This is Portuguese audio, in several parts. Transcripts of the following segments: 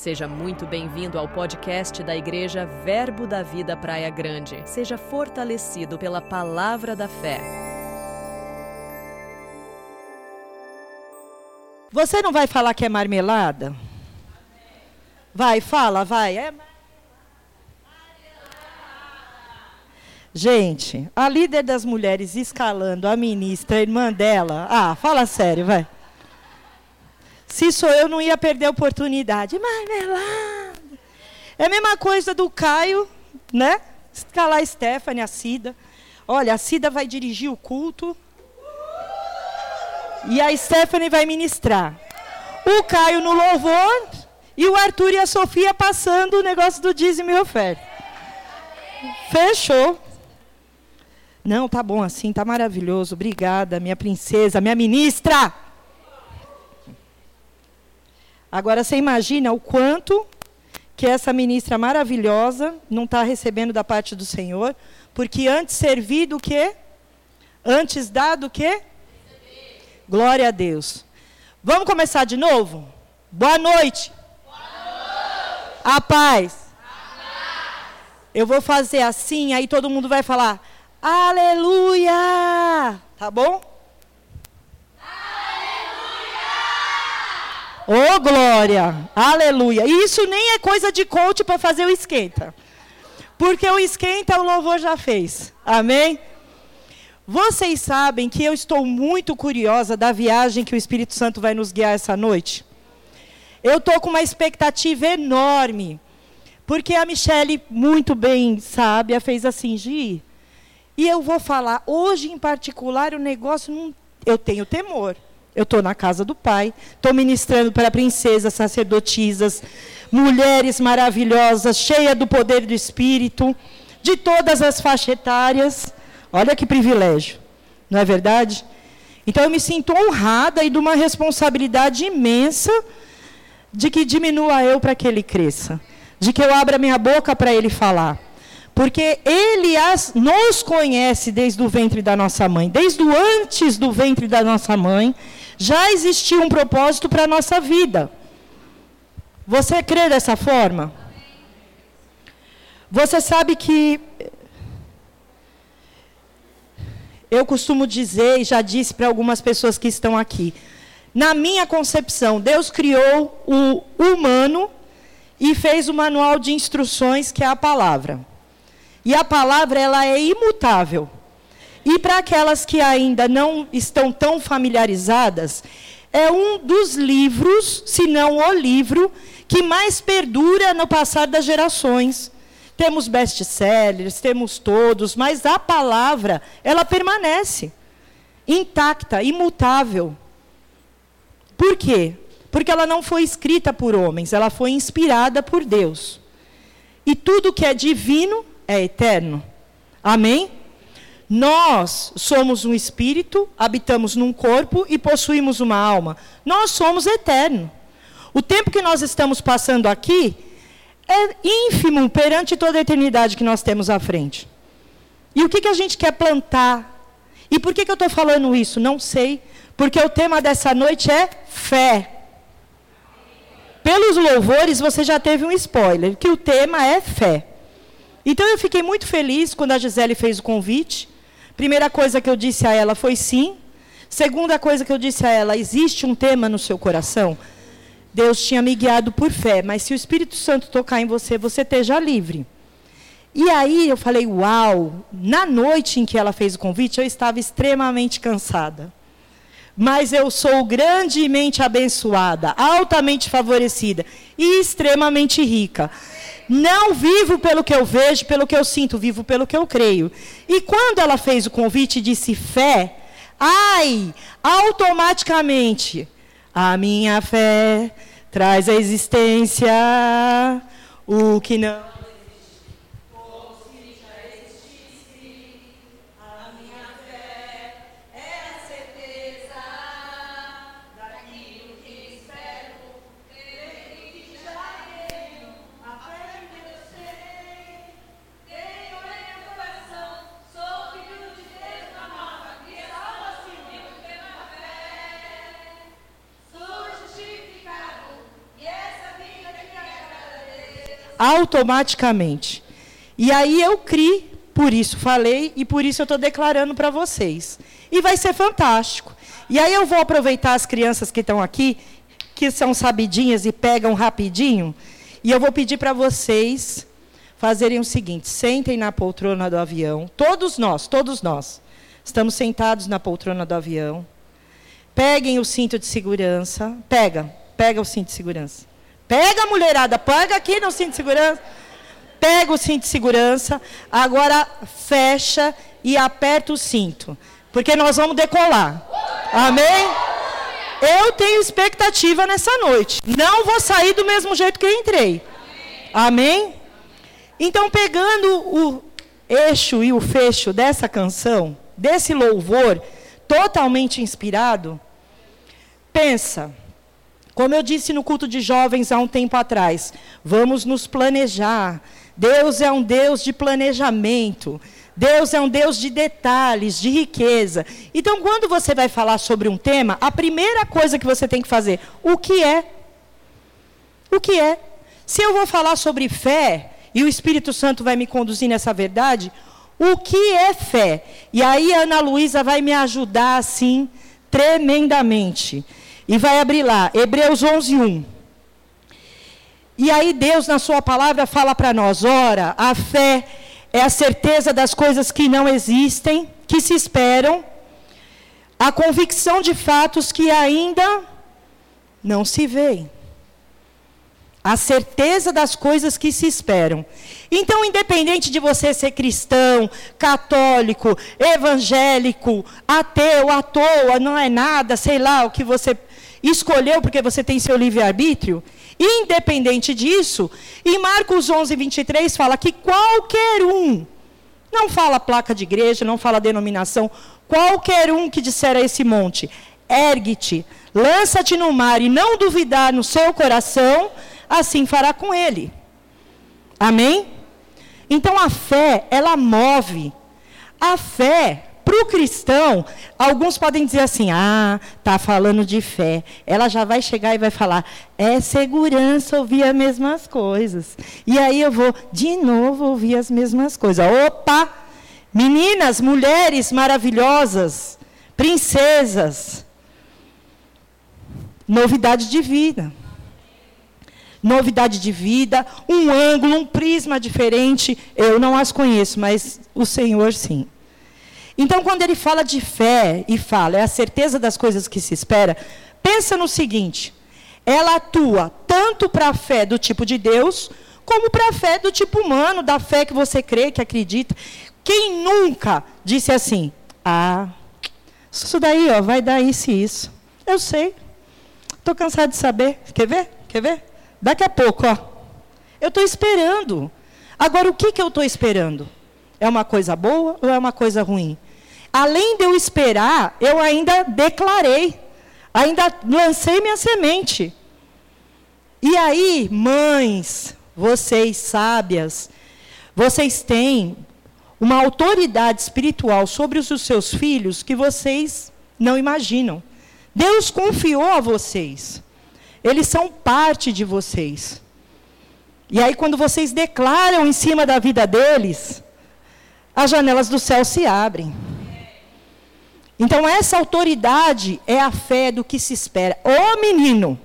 Seja muito bem-vindo ao podcast da Igreja Verbo da Vida Praia Grande. Seja fortalecido pela palavra da fé. Você não vai falar que é marmelada? Vai, fala, vai. É Gente, a líder das mulheres escalando a ministra, a irmã dela. Ah, fala sério, vai. Se sou eu, não ia perder a oportunidade. Marmelada. É a mesma coisa do Caio, né? Escalar a Stephanie, a Cida. Olha, a Cida vai dirigir o culto. E a Stephanie vai ministrar. O Caio no louvor. E o Arthur e a Sofia passando o negócio do dízimo e oferta. Fechou. Não, tá bom assim, tá maravilhoso. Obrigada, minha princesa, minha ministra. Agora você imagina o quanto que essa ministra maravilhosa não está recebendo da parte do Senhor, porque antes servir do que? Antes dar do que? Glória a Deus. Vamos começar de novo? Boa noite. Boa noite. A paz. A paz. Eu vou fazer assim, aí todo mundo vai falar: Aleluia! Tá bom? Oh, glória! Aleluia! Isso nem é coisa de coach para fazer o esquenta. Porque o esquenta o louvor já fez. Amém? Vocês sabem que eu estou muito curiosa da viagem que o Espírito Santo vai nos guiar essa noite. Eu estou com uma expectativa enorme. Porque a Michelle, muito bem sábia, fez assim, Gi. E eu vou falar, hoje em particular, o negócio, não, eu tenho temor. Eu estou na casa do Pai, estou ministrando para princesas, sacerdotisas, mulheres maravilhosas, cheias do poder do Espírito, de todas as faixas etárias. Olha que privilégio, não é verdade? Então eu me sinto honrada e de uma responsabilidade imensa de que diminua eu para que ele cresça, de que eu abra minha boca para ele falar. Porque ele as, nos conhece desde o ventre da nossa mãe, desde o antes do ventre da nossa mãe, já existia um propósito para a nossa vida. Você crê dessa forma? Você sabe que eu costumo dizer, e já disse para algumas pessoas que estão aqui, na minha concepção, Deus criou o humano e fez o manual de instruções, que é a palavra. E a palavra ela é imutável. E para aquelas que ainda não estão tão familiarizadas, é um dos livros, se não o livro, que mais perdura no passar das gerações. Temos best-sellers, temos todos, mas a palavra, ela permanece intacta, imutável. Por quê? Porque ela não foi escrita por homens, ela foi inspirada por Deus. E tudo que é divino é eterno. Amém? Nós somos um espírito, habitamos num corpo e possuímos uma alma. Nós somos eterno. O tempo que nós estamos passando aqui é ínfimo perante toda a eternidade que nós temos à frente. E o que, que a gente quer plantar? E por que, que eu estou falando isso? Não sei. Porque o tema dessa noite é fé. Pelos louvores, você já teve um spoiler, que o tema é fé. Então eu fiquei muito feliz quando a Gisele fez o convite. Primeira coisa que eu disse a ela foi sim. Segunda coisa que eu disse a ela, existe um tema no seu coração? Deus tinha me guiado por fé, mas se o Espírito Santo tocar em você, você esteja livre. E aí eu falei, uau! Na noite em que ela fez o convite, eu estava extremamente cansada. Mas eu sou grandemente abençoada, altamente favorecida e extremamente rica. Não vivo pelo que eu vejo, pelo que eu sinto, vivo pelo que eu creio. E quando ela fez o convite e disse fé, ai, automaticamente, a minha fé traz à existência o que não automaticamente. E aí eu criei, por isso falei e por isso eu estou declarando para vocês. E vai ser fantástico. E aí eu vou aproveitar as crianças que estão aqui, que são sabidinhas e pegam rapidinho, e eu vou pedir para vocês fazerem o seguinte: sentem na poltrona do avião, todos nós, todos nós, estamos sentados na poltrona do avião. Peguem o cinto de segurança, pega, pega o cinto de segurança. Pega a mulherada, pega aqui no cinto de segurança. Pega o cinto de segurança, agora fecha e aperta o cinto, porque nós vamos decolar. Amém? Eu tenho expectativa nessa noite. Não vou sair do mesmo jeito que entrei. Amém? Então, pegando o eixo e o fecho dessa canção, desse louvor totalmente inspirado, pensa, como eu disse no culto de jovens há um tempo atrás, vamos nos planejar. Deus é um Deus de planejamento. Deus é um Deus de detalhes, de riqueza. Então, quando você vai falar sobre um tema, a primeira coisa que você tem que fazer, o que é? O que é? Se eu vou falar sobre fé, e o Espírito Santo vai me conduzir nessa verdade, o que é fé? E aí a Ana Luísa vai me ajudar assim tremendamente. E vai abrir lá, Hebreus 11, 1. E aí Deus, na sua palavra, fala para nós: ora, a fé é a certeza das coisas que não existem, que se esperam, a convicção de fatos que ainda não se veem. A certeza das coisas que se esperam. Então, independente de você ser cristão, católico, evangélico, ateu, à toa, não é nada, sei lá, o que você escolheu porque você tem seu livre-arbítrio, independente disso, em Marcos 11, 23 fala que qualquer um, não fala placa de igreja, não fala denominação, qualquer um que disser a esse monte, ergue-te, lança-te no mar e não duvidar no seu coração, assim fará com ele. Amém? Então a fé, ela move. A fé, para o cristão, alguns podem dizer assim: ah, está falando de fé. Ela já vai chegar e vai falar: é segurança ouvir as mesmas coisas. E aí eu vou de novo ouvir as mesmas coisas. Opa! Meninas, mulheres maravilhosas, princesas, novidade de vida novidade de vida, um ângulo, um prisma diferente. Eu não as conheço, mas o Senhor sim. Então, quando ele fala de fé e fala, é a certeza das coisas que se espera, pensa no seguinte: ela atua tanto para a fé do tipo de Deus, como para a fé do tipo humano, da fé que você crê, que acredita. Quem nunca disse assim: ah, isso daí ó, vai dar isso e isso. Eu sei. Estou cansado de saber. Quer ver? Quer ver? Daqui a pouco, ó. Eu estou esperando. Agora, o que, que eu estou esperando? É uma coisa boa ou é uma coisa ruim? Além de eu esperar, eu ainda declarei, ainda lancei minha semente. E aí, mães, vocês sábias, vocês têm uma autoridade espiritual sobre os seus filhos que vocês não imaginam. Deus confiou a vocês. Eles são parte de vocês. E aí, quando vocês declaram em cima da vida deles, as janelas do céu se abrem. Então, essa autoridade é a fé do que se espera. Ô menino,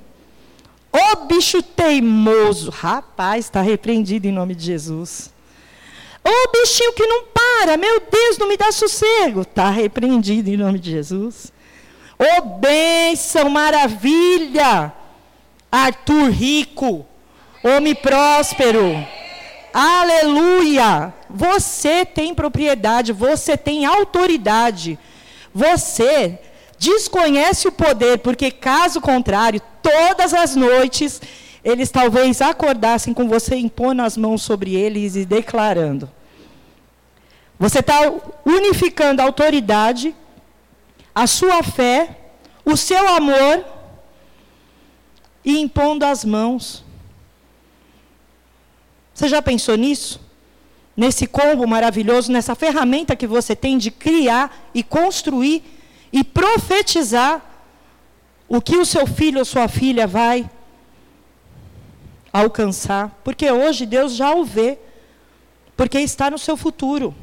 ô bicho teimoso, rapaz, está repreendido em nome de Jesus. Ô bichinho que não para, meu Deus, não me dá sossego, está repreendido em nome de Jesus. Ô bênção, maravilha, Arthur rico, homem próspero. Aleluia! Você tem propriedade, você tem autoridade. Você desconhece o poder, porque caso contrário, todas as noites eles talvez acordassem com você impondo as mãos sobre eles e declarando. Você está unificando a autoridade, a sua fé, o seu amor e impondo as mãos. Você já pensou nisso? Nesse combo maravilhoso, nessa ferramenta que você tem de criar e construir e profetizar o que o seu filho ou sua filha vai alcançar, porque hoje Deus já o vê, porque está no seu futuro.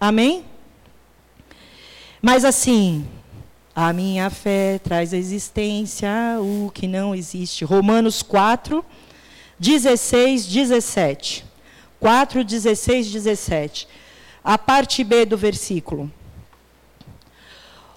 Amém? Mas assim, a minha fé traz à existência o que não existe. Romanos 4, 16, 17. 4, 16, 17. A parte B do versículo.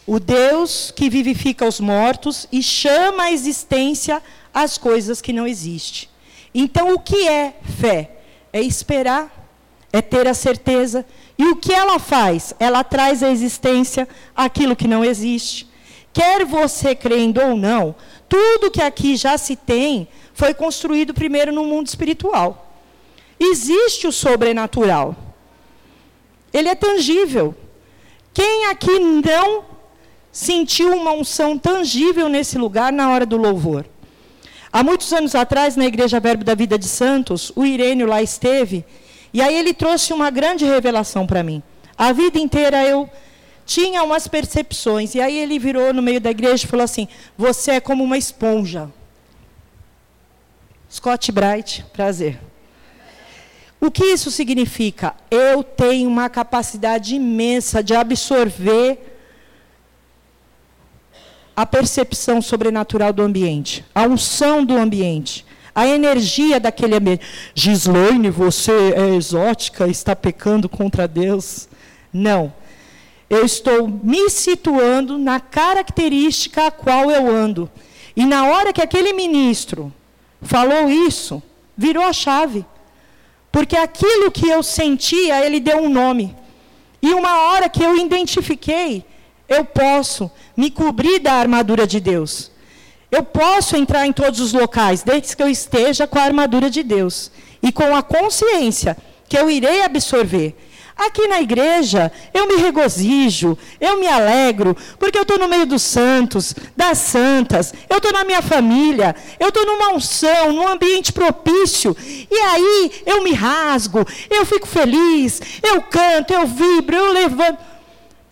O Deus que vivifica os mortos e chama à existência as coisas que não existem. Então, o que é fé? É esperar, é ter a certeza. E o que ela faz? Ela traz à existência aquilo que não existe. Quer você crendo ou não, tudo que aqui já se tem foi construído primeiro no mundo espiritual. Existe o sobrenatural. Ele é tangível. Quem aqui não sentiu uma unção tangível nesse lugar na hora do louvor? Há muitos anos atrás, na Igreja Verbo da Vida de Santos, o Irênio lá esteve, e aí ele trouxe uma grande revelação para mim. A vida inteira eu tinha umas percepções, e aí ele virou no meio da igreja e falou assim: Você é como uma esponja. Scott Bright, prazer. O que isso significa? Eu tenho uma capacidade imensa de absorver a percepção sobrenatural do ambiente, a unção do ambiente, a energia daquele ambiente. Gislaine, você é exótica, está pecando contra Deus. Não. Eu estou me situando na característica a qual eu ando. E na hora que aquele ministro falou isso, virou a chave. Porque aquilo que eu sentia, ele deu um nome. E uma hora que eu identifiquei, eu posso me cobrir da armadura de Deus. Eu posso entrar em todos os locais, desde que eu esteja com a armadura de Deus e com a consciência que eu irei absorver. Aqui na igreja, eu me regozijo, eu me alegro, porque eu estou no meio dos santos, das santas, eu estou na minha família, eu estou numa unção, num ambiente propício, e aí eu me rasgo, eu fico feliz, eu canto, eu vibro, eu levanto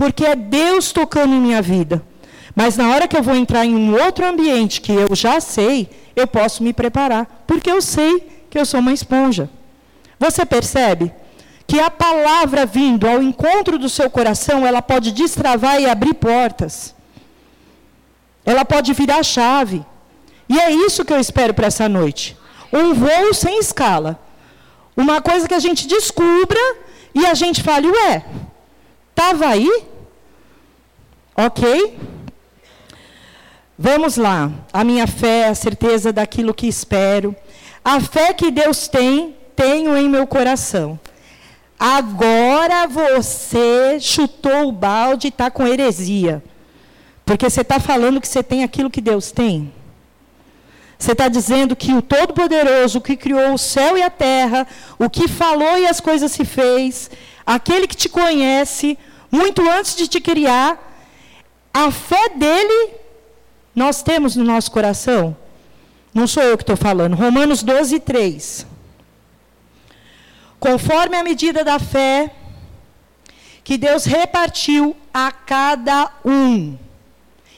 porque é Deus tocando em minha vida. Mas na hora que eu vou entrar em um outro ambiente que eu já sei, eu posso me preparar, porque eu sei que eu sou uma esponja. Você percebe que a palavra vindo ao encontro do seu coração, ela pode destravar e abrir portas. Ela pode virar chave. E é isso que eu espero para essa noite. Um voo sem escala. Uma coisa que a gente descubra e a gente fale, ué, estava aí? Ok? Vamos lá. A minha fé, a certeza daquilo que espero. A fé que Deus tem, tenho em meu coração. Agora você chutou o balde e está com heresia. Porque você está falando que você tem aquilo que Deus tem. Você está dizendo que o Todo-Poderoso, que criou o céu e a terra, o que falou e as coisas se fez, aquele que te conhece, muito antes de te criar, a fé dele nós temos no nosso coração. Não sou eu que estou falando. Romanos 12, 3. Conforme a medida da fé que Deus repartiu a cada um.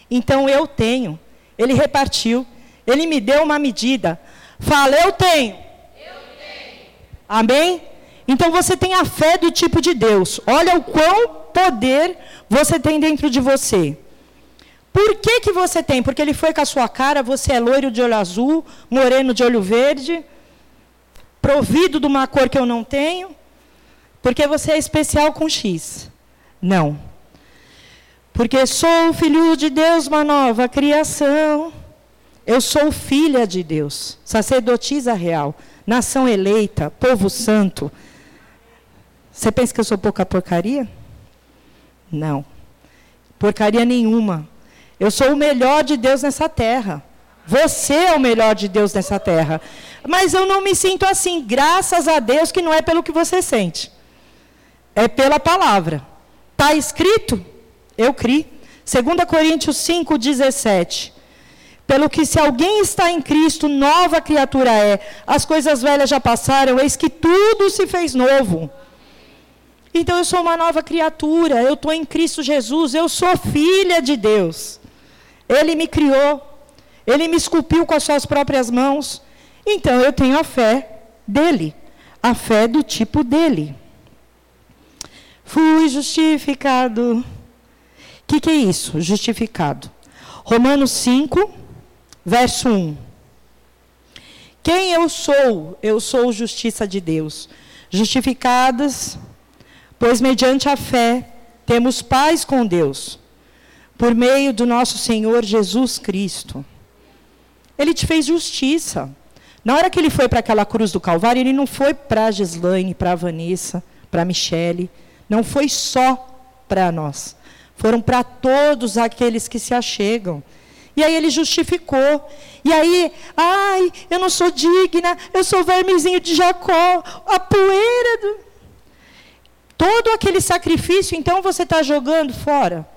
Então eu tenho. Ele repartiu. Ele me deu uma medida. Fala, eu tenho. Eu tenho. Amém? Então você tem a fé do tipo de Deus. Olha o quão poder você tem dentro de você. Por que, que você tem? Porque ele foi com a sua cara, você é loiro de olho azul, moreno de olho verde, provido de uma cor que eu não tenho, porque você é especial com X. Não. Porque sou filho de Deus, uma nova criação. Eu sou filha de Deus, sacerdotisa real, nação eleita, povo santo. Você pensa que eu sou pouca porcaria? Não. Porcaria nenhuma. Eu sou o melhor de Deus nessa terra. Você é o melhor de Deus nessa terra. Mas eu não me sinto assim, graças a Deus que não é pelo que você sente. É pela palavra. Está escrito? Eu criei. 2 Coríntios 5, 17. Pelo que se alguém está em Cristo, nova criatura é. As coisas velhas já passaram, eis que tudo se fez novo. Então eu sou uma nova criatura, eu estou em Cristo Jesus, eu sou filha de Deus. Ele me criou, ele me esculpiu com as suas próprias mãos. Então eu tenho a fé dele, a fé do tipo dele. Fui justificado. O que, que é isso? Justificado. Romanos 5, verso 1. Quem eu sou? Eu sou justiça de Deus. Justificadas, pois mediante a fé temos paz com Deus, por meio do nosso Senhor Jesus Cristo. Ele te fez justiça. Na hora que ele foi para aquela cruz do Calvário, ele não foi para a Gislaine, para a Vanessa, para a Michele. Não foi só para nós. Foram para todos aqueles que se achegam. E aí ele justificou. E aí, ai, eu não sou digna, eu sou vermezinho de Jacó, a poeira do. Todo aquele sacrifício, então você está jogando fora.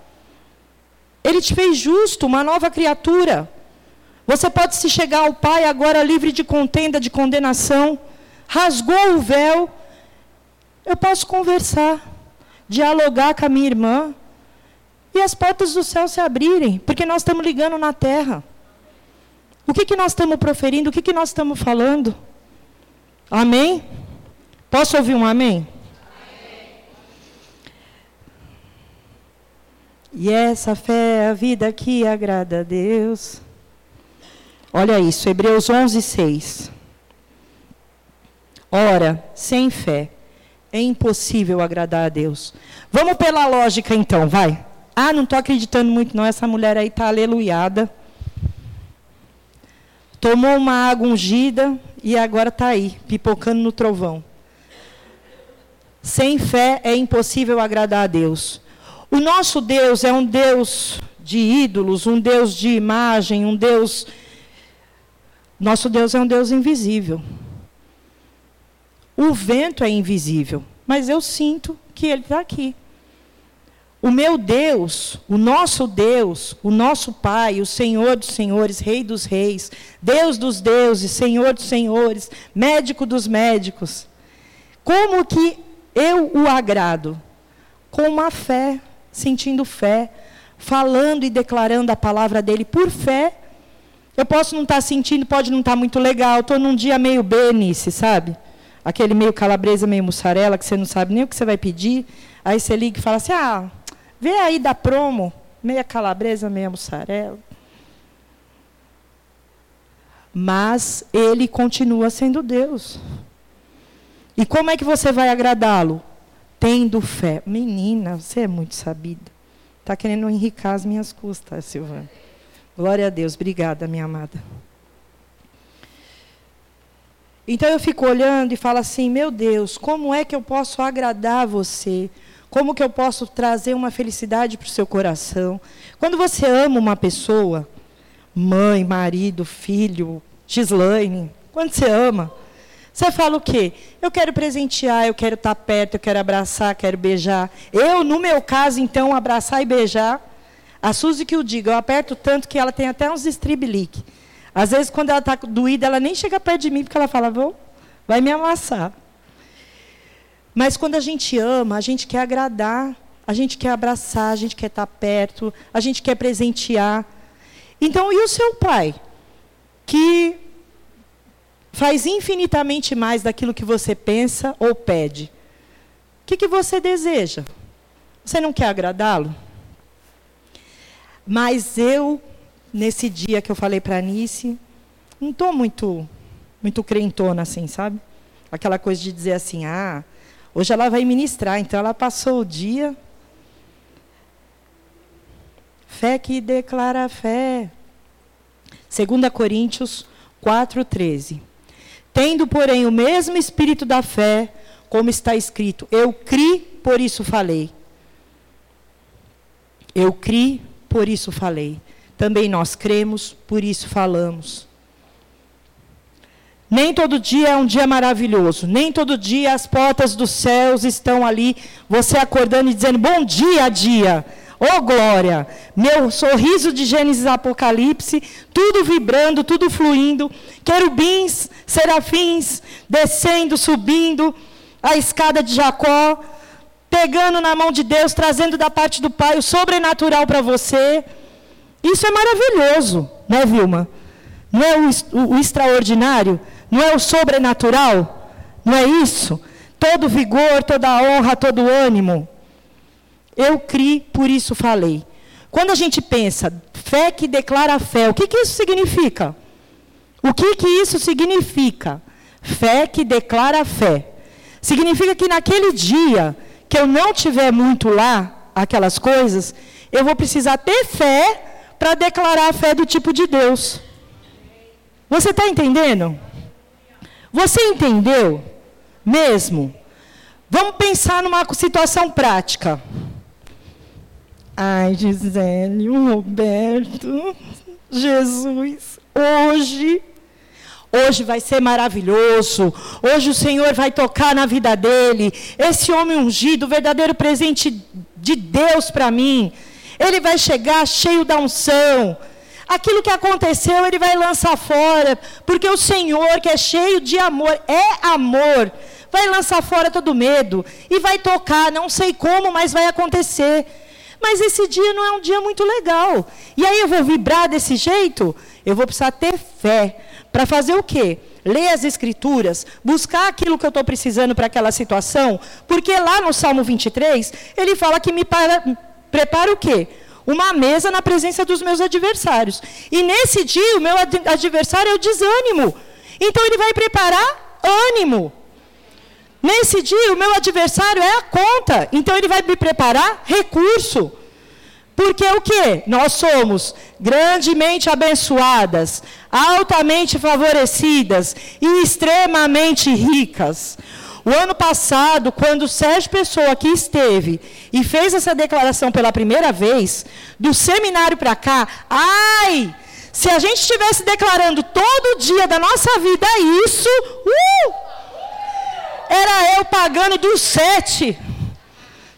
Ele te fez justo, uma nova criatura. Você pode se chegar ao Pai agora livre de contenda, de condenação. Rasgou o véu. Eu posso conversar, dialogar com a minha irmã e as portas do céu se abrirem, porque nós estamos ligando na terra. O que, que nós estamos proferindo? O que, que nós estamos falando? Amém? Posso ouvir um amém? amém? E essa fé é a vida que agrada a Deus. Olha isso, Hebreus 11, 6. Ora, sem fé é impossível agradar a Deus. Vamos pela lógica então, vai. Ah, não estou acreditando muito, não. Essa mulher aí está aleluiada. Tomou uma água ungida e agora está aí, pipocando no trovão. Sem fé é impossível agradar a Deus. O nosso Deus é um Deus de ídolos, um Deus de imagem, um Deus. Nosso Deus é um Deus invisível. O vento é invisível, mas eu sinto que ele está aqui. O meu Deus, o nosso Deus, o nosso Pai, o Senhor dos Senhores, Rei dos Reis, Deus dos deuses, Senhor dos Senhores, médico dos médicos. Como que eu o agrado? Com uma fé, sentindo fé, falando e declarando a palavra dele por fé. Eu posso não estar sentindo, pode não estar muito legal, estou num dia meio benice, sabe? Aquele meio calabresa, meio mussarela, que você não sabe nem o que você vai pedir. Aí você liga e fala assim: ah, Vê aí da promo, meia calabresa, meia mussarela. Mas ele continua sendo Deus. E como é que você vai agradá-lo? Tendo fé. Menina, você é muito sabida. Está querendo enricar as minhas custas, Silvana. Glória a Deus. Obrigada, minha amada. Então eu fico olhando e falo assim: meu Deus, como é que eu posso agradar você? Como que eu posso trazer uma felicidade para o seu coração? Quando você ama uma pessoa, mãe, marido, filho, Gislaine, quando você ama, você fala o quê? Eu quero presentear, eu quero estar perto, eu quero abraçar, quero beijar. Eu, no meu caso, então, abraçar e beijar. A Suzy que o diga, eu aperto tanto que ela tem até uns estribilique. Às vezes, quando ela está doída, ela nem chega perto de mim, porque ela fala, Vou, vai me amassar. Mas quando a gente ama, a gente quer agradar, a gente quer abraçar, a gente quer estar perto, a gente quer presentear. Então, e o seu pai? Que faz infinitamente mais daquilo que você pensa ou pede. O que, que você deseja? Você não quer agradá-lo? Mas eu, nesse dia que eu falei para a Anice, não estou muito, muito crentona assim, sabe? Aquela coisa de dizer assim, ah, Hoje ela vai ministrar, então ela passou o dia. Fé que declara fé. 2 Coríntios 4,13. Tendo, porém, o mesmo espírito da fé, como está escrito, eu criei, por isso falei. Eu criei, por isso falei. Também nós cremos, por isso falamos. Nem todo dia é um dia maravilhoso. Nem todo dia as portas dos céus estão ali, você acordando e dizendo: Bom dia, dia. Oh glória! Meu sorriso de Gênesis Apocalipse, tudo vibrando, tudo fluindo. Querubins, serafins, descendo, subindo a escada de Jacó, pegando na mão de Deus, trazendo da parte do Pai o sobrenatural para você. Isso é maravilhoso, né, Vilma? Não é o, o, o extraordinário? Não é o sobrenatural? Não é isso? Todo vigor, toda honra, todo ânimo. Eu criei, por isso falei. Quando a gente pensa, fé que declara fé, o que, que isso significa? O que, que isso significa? Fé que declara fé. Significa que naquele dia que eu não tiver muito lá, aquelas coisas, eu vou precisar ter fé para declarar a fé do tipo de Deus. Você está entendendo? Você entendeu mesmo? Vamos pensar numa situação prática. Ai, Gisele, o Roberto, Jesus, hoje, hoje vai ser maravilhoso. Hoje o Senhor vai tocar na vida dele. Esse homem ungido, verdadeiro presente de Deus para mim. Ele vai chegar cheio da unção. Aquilo que aconteceu, ele vai lançar fora, porque o Senhor, que é cheio de amor, é amor, vai lançar fora todo medo e vai tocar, não sei como, mas vai acontecer. Mas esse dia não é um dia muito legal. E aí eu vou vibrar desse jeito? Eu vou precisar ter fé. Para fazer o quê? Ler as escrituras, buscar aquilo que eu estou precisando para aquela situação, porque lá no Salmo 23, ele fala que me para, prepara o quê? Uma mesa na presença dos meus adversários. E nesse dia, o meu adversário é o desânimo. Então ele vai preparar ânimo. Nesse dia, o meu adversário é a conta. Então, ele vai me preparar recurso. Porque o que? Nós somos grandemente abençoadas, altamente favorecidas e extremamente ricas. O ano passado, quando o Sérgio Pessoa aqui esteve e fez essa declaração pela primeira vez, do seminário para cá, ai, se a gente estivesse declarando todo dia da nossa vida isso, uh, era eu pagando dos sete.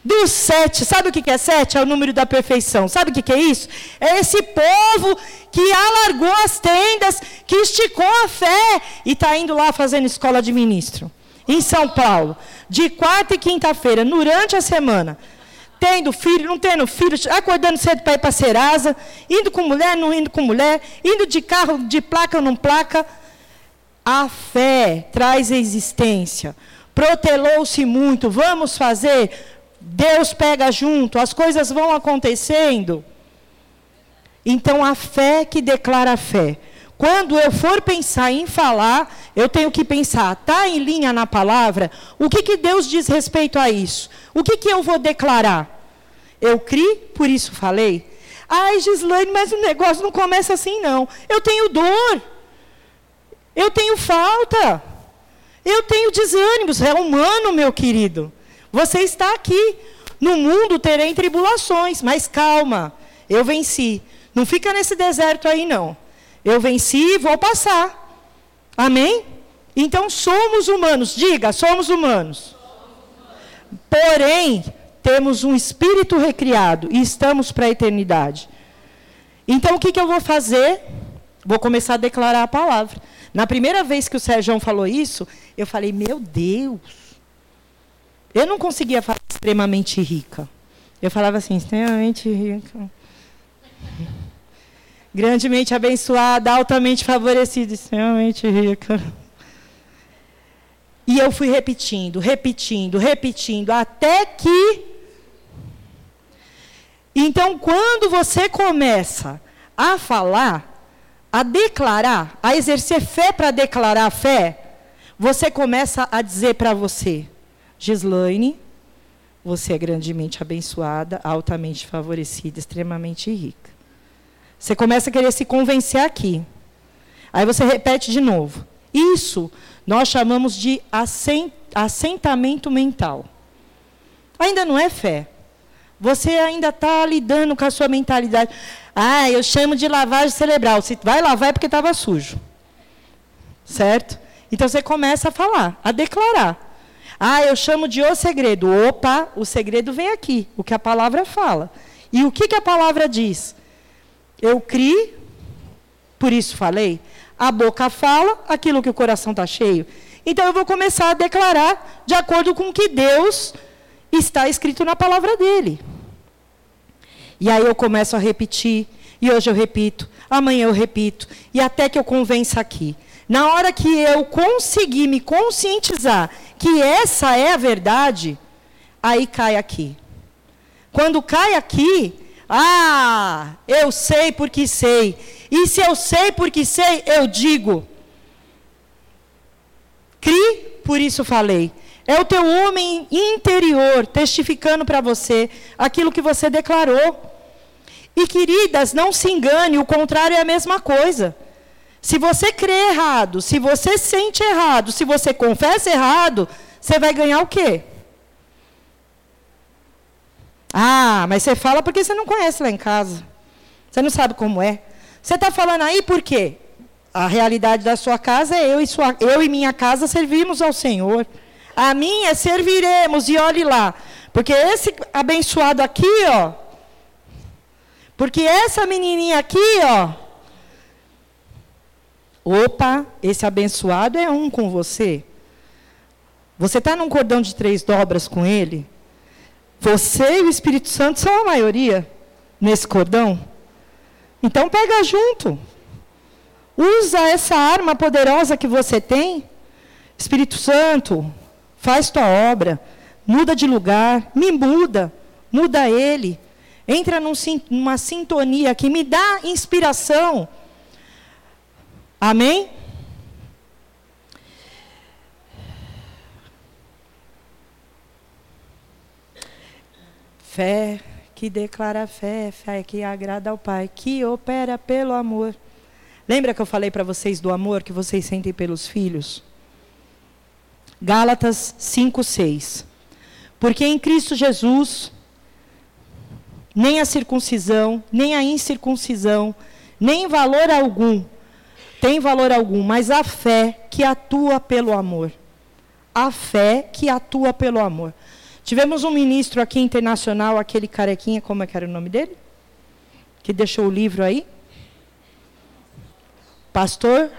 Dos sete. Sabe o que é sete? É o número da perfeição. Sabe o que é isso? É esse povo que alargou as tendas, que esticou a fé e está indo lá fazendo escola de ministro. Em São Paulo. De quarta e quinta-feira, durante a semana tendo filho, não tendo filho, acordando cedo para ir para Serasa, indo com mulher, não indo com mulher, indo de carro, de placa ou não placa. A fé traz existência protelou-se muito, vamos fazer, Deus pega junto, as coisas vão acontecendo. Então a fé que declara a fé. Quando eu for pensar em falar, eu tenho que pensar, está em linha na palavra? O que, que Deus diz respeito a isso? O que, que eu vou declarar? Eu criei, por isso falei. Ai, Gislaine, mas o negócio não começa assim, não. Eu tenho dor. Eu tenho falta. Eu tenho desânimos, é humano, meu querido. Você está aqui. No mundo terei tribulações, mas calma, eu venci. Não fica nesse deserto aí, não. Eu venci e vou passar. Amém? Então somos humanos. Diga, somos humanos. Porém, temos um espírito recriado e estamos para a eternidade. Então o que, que eu vou fazer? Vou começar a declarar a palavra. Na primeira vez que o Sérgio falou isso, eu falei, meu Deus. Eu não conseguia falar extremamente rica. Eu falava assim, extremamente rica. Grandemente abençoada, altamente favorecida, extremamente rica. E eu fui repetindo, repetindo, repetindo, até que. Então, quando você começa a falar, a declarar, a exercer fé para declarar fé, você começa a dizer para você, Gislaine, você é grandemente abençoada, altamente favorecida, extremamente rica. Você começa a querer se convencer aqui. Aí você repete de novo. Isso nós chamamos de assentamento mental. Ainda não é fé. Você ainda está lidando com a sua mentalidade. Ah, eu chamo de lavagem cerebral. Se vai lavar é porque estava sujo. Certo? Então você começa a falar, a declarar. Ah, eu chamo de o segredo. Opa, o segredo vem aqui, o que a palavra fala. E o que, que a palavra diz? Eu criei, por isso falei. A boca fala aquilo que o coração está cheio. Então eu vou começar a declarar de acordo com o que Deus está escrito na palavra dele. E aí eu começo a repetir, e hoje eu repito, amanhã eu repito, e até que eu convença aqui. Na hora que eu conseguir me conscientizar que essa é a verdade, aí cai aqui. Quando cai aqui, ah, eu sei porque sei. E se eu sei porque sei, eu digo. Cri, por isso falei. É o teu homem interior testificando para você aquilo que você declarou. E queridas, não se engane, o contrário é a mesma coisa. Se você crê errado, se você sente errado, se você confessa errado, você vai ganhar o quê? Ah, mas você fala porque você não conhece lá em casa. Você não sabe como é. Você está falando aí por quê? A realidade da sua casa é eu e, sua, eu e minha casa servimos ao Senhor. A minha serviremos, e olhe lá. Porque esse abençoado aqui, ó, porque essa menininha aqui, ó. Opa, esse abençoado é um com você. Você está num cordão de três dobras com ele? Você e o Espírito Santo são a maioria nesse cordão? Então pega junto. Usa essa arma poderosa que você tem. Espírito Santo, faz tua obra. Muda de lugar, me muda. Muda ele entra num, numa sintonia que me dá inspiração. Amém? Fé que declara fé, fé que agrada ao Pai, que opera pelo amor. Lembra que eu falei para vocês do amor que vocês sentem pelos filhos? Gálatas 5:6. Porque em Cristo Jesus nem a circuncisão, nem a incircuncisão, nem valor algum, tem valor algum, mas a fé que atua pelo amor. A fé que atua pelo amor. Tivemos um ministro aqui internacional, aquele carequinha, como é que era o nome dele? Que deixou o livro aí? Pastor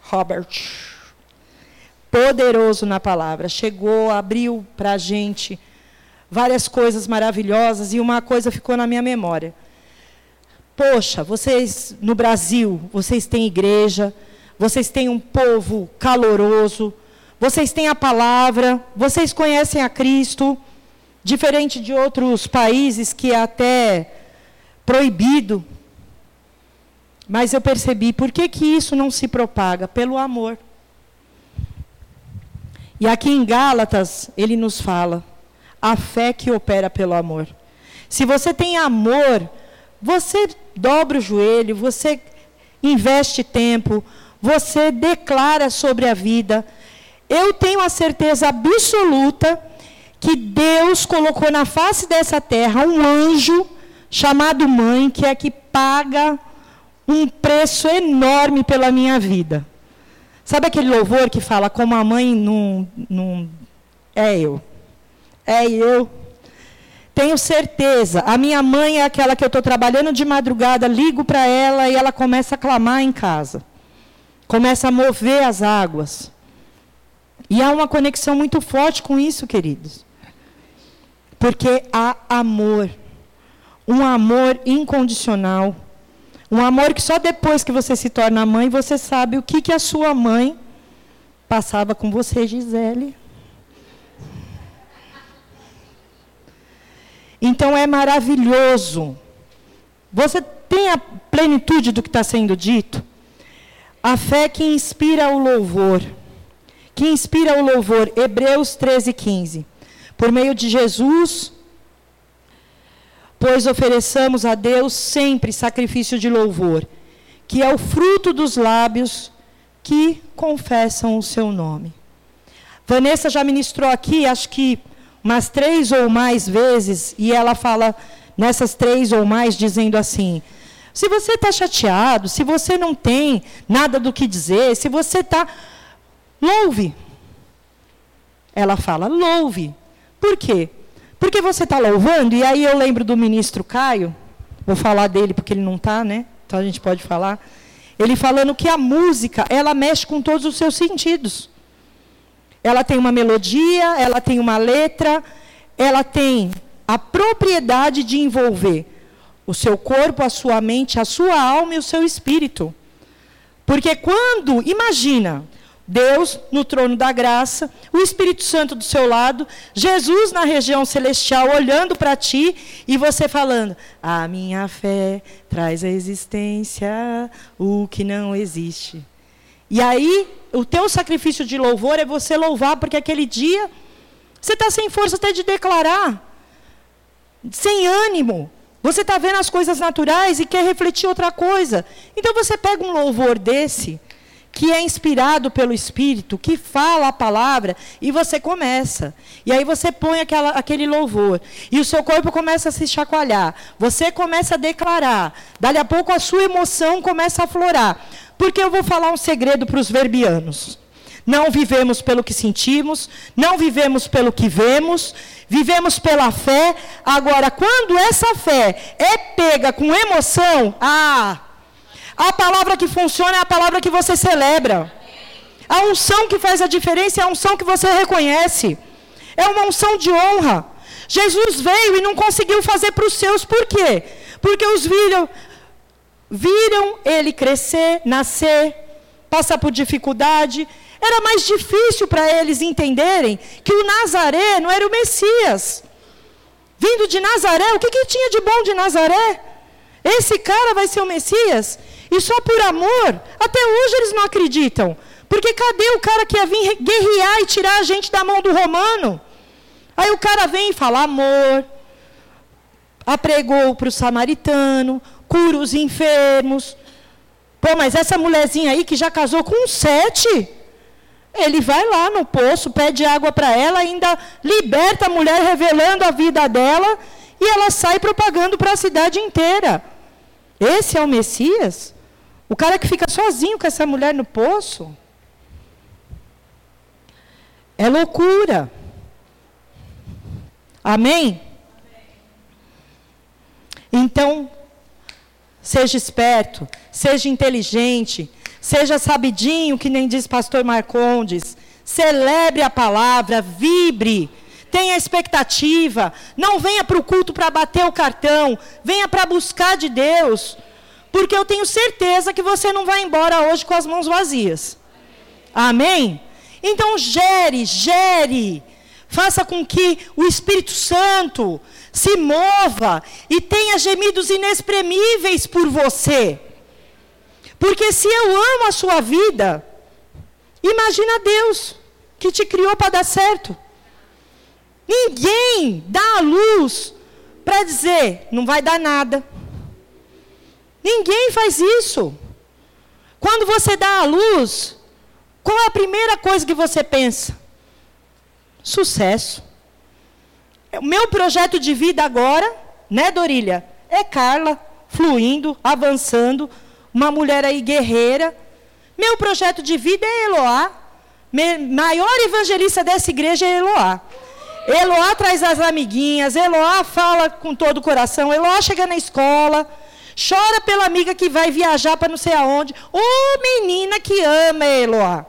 Robert. Poderoso na palavra. Chegou, abriu para a gente várias coisas maravilhosas e uma coisa ficou na minha memória. Poxa, vocês no Brasil, vocês têm igreja, vocês têm um povo caloroso, vocês têm a palavra, vocês conhecem a Cristo, diferente de outros países que é até proibido. Mas eu percebi por que, que isso não se propaga? Pelo amor. E aqui em Gálatas, ele nos fala a fé que opera pelo amor. Se você tem amor, você dobra o joelho, você investe tempo, você declara sobre a vida. Eu tenho a certeza absoluta que Deus colocou na face dessa terra um anjo chamado mãe, que é que paga um preço enorme pela minha vida. Sabe aquele louvor que fala como a mãe não, não é eu? É eu. Tenho certeza. A minha mãe é aquela que eu estou trabalhando de madrugada, ligo para ela e ela começa a clamar em casa. Começa a mover as águas. E há uma conexão muito forte com isso, queridos. Porque há amor. Um amor incondicional. Um amor que só depois que você se torna mãe, você sabe o que, que a sua mãe passava com você, Gisele. Então é maravilhoso. Você tem a plenitude do que está sendo dito? A fé que inspira o louvor. Que inspira o louvor. Hebreus 13, 15. Por meio de Jesus, pois ofereçamos a Deus sempre sacrifício de louvor, que é o fruto dos lábios que confessam o seu nome. Vanessa já ministrou aqui, acho que mas três ou mais vezes, e ela fala nessas três ou mais, dizendo assim: se você está chateado, se você não tem nada do que dizer, se você está. Louve. Ela fala, louve. Por quê? Porque você está louvando, e aí eu lembro do ministro Caio, vou falar dele porque ele não está, né? Então a gente pode falar. Ele falando que a música, ela mexe com todos os seus sentidos. Ela tem uma melodia, ela tem uma letra, ela tem a propriedade de envolver o seu corpo, a sua mente, a sua alma e o seu espírito. Porque quando, imagina, Deus no trono da graça, o Espírito Santo do seu lado, Jesus na região celestial olhando para ti e você falando: A minha fé traz à existência o que não existe. E aí, o teu sacrifício de louvor é você louvar, porque aquele dia você está sem força até de declarar, sem ânimo. Você está vendo as coisas naturais e quer refletir outra coisa. Então você pega um louvor desse que é inspirado pelo Espírito, que fala a palavra, e você começa. E aí você põe aquela, aquele louvor. E o seu corpo começa a se chacoalhar. Você começa a declarar. Dali a pouco a sua emoção começa a aflorar. Porque eu vou falar um segredo para os verbianos. Não vivemos pelo que sentimos, não vivemos pelo que vemos, vivemos pela fé. Agora, quando essa fé é pega com emoção, ah, a palavra que funciona é a palavra que você celebra. A unção que faz a diferença é a unção que você reconhece. É uma unção de honra. Jesus veio e não conseguiu fazer para os seus, por quê? Porque os viram, viram ele crescer, nascer, passar por dificuldade. Era mais difícil para eles entenderem que o Nazaré não era o Messias. Vindo de Nazaré, o que, que tinha de bom de Nazaré? Esse cara vai ser o Messias? E só por amor, até hoje eles não acreditam. Porque cadê o cara que ia vir guerrear e tirar a gente da mão do romano? Aí o cara vem e fala amor, apregou para o samaritano, cura os enfermos. Pô, mas essa mulherzinha aí que já casou com sete, ele vai lá no poço, pede água para ela, ainda liberta a mulher, revelando a vida dela, e ela sai propagando para a cidade inteira. Esse é o Messias? O cara que fica sozinho com essa mulher no poço. É loucura. Amém? Então, seja esperto, seja inteligente, seja sabidinho, que nem diz pastor Marcondes. Celebre a palavra, vibre, tenha expectativa. Não venha para o culto para bater o cartão, venha para buscar de Deus. Porque eu tenho certeza que você não vai embora hoje com as mãos vazias. Amém? Então gere, gere. Faça com que o Espírito Santo se mova e tenha gemidos inexprimíveis por você. Porque se eu amo a sua vida, imagina Deus que te criou para dar certo. Ninguém dá a luz para dizer, não vai dar nada. Ninguém faz isso. Quando você dá a luz, qual é a primeira coisa que você pensa? Sucesso. O meu projeto de vida agora, né, Dorilha? É Carla, fluindo, avançando, uma mulher aí guerreira. Meu projeto de vida é Eloá. Maior evangelista dessa igreja é Eloá. Eloá traz as amiguinhas, Eloá fala com todo o coração, Eloá chega na escola. Chora pela amiga que vai viajar para não sei aonde. Ô oh, menina que ama Eloá.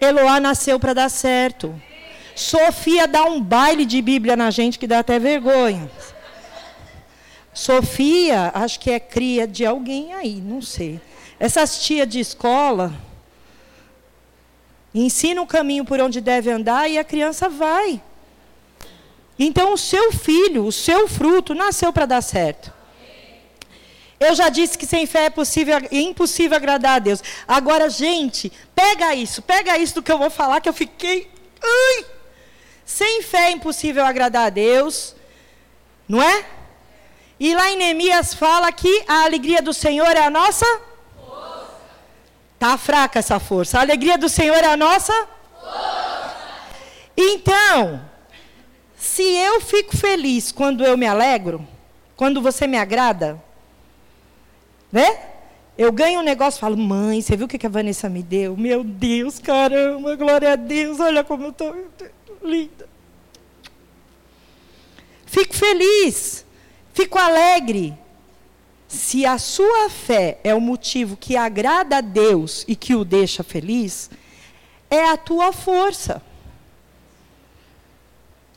Eloá nasceu para dar certo. Sofia dá um baile de Bíblia na gente que dá até vergonha. Sofia, acho que é cria de alguém aí, não sei. Essas tias de escola ensina o caminho por onde deve andar e a criança vai. Então o seu filho, o seu fruto, nasceu para dar certo. Eu já disse que sem fé é, possível, é impossível agradar a Deus. Agora, gente, pega isso, pega isso do que eu vou falar, que eu fiquei. Ai! Sem fé é impossível agradar a Deus, não é? E lá em Neemias fala que a alegria do Senhor é a nossa força. Tá fraca essa força. A alegria do Senhor é a nossa força. Então, se eu fico feliz quando eu me alegro, quando você me agrada, né? Eu ganho um negócio falo, mãe, você viu o que a Vanessa me deu? Meu Deus, caramba, glória a Deus, olha como eu estou linda. Fico feliz, fico alegre. Se a sua fé é o motivo que agrada a Deus e que o deixa feliz, é a tua força.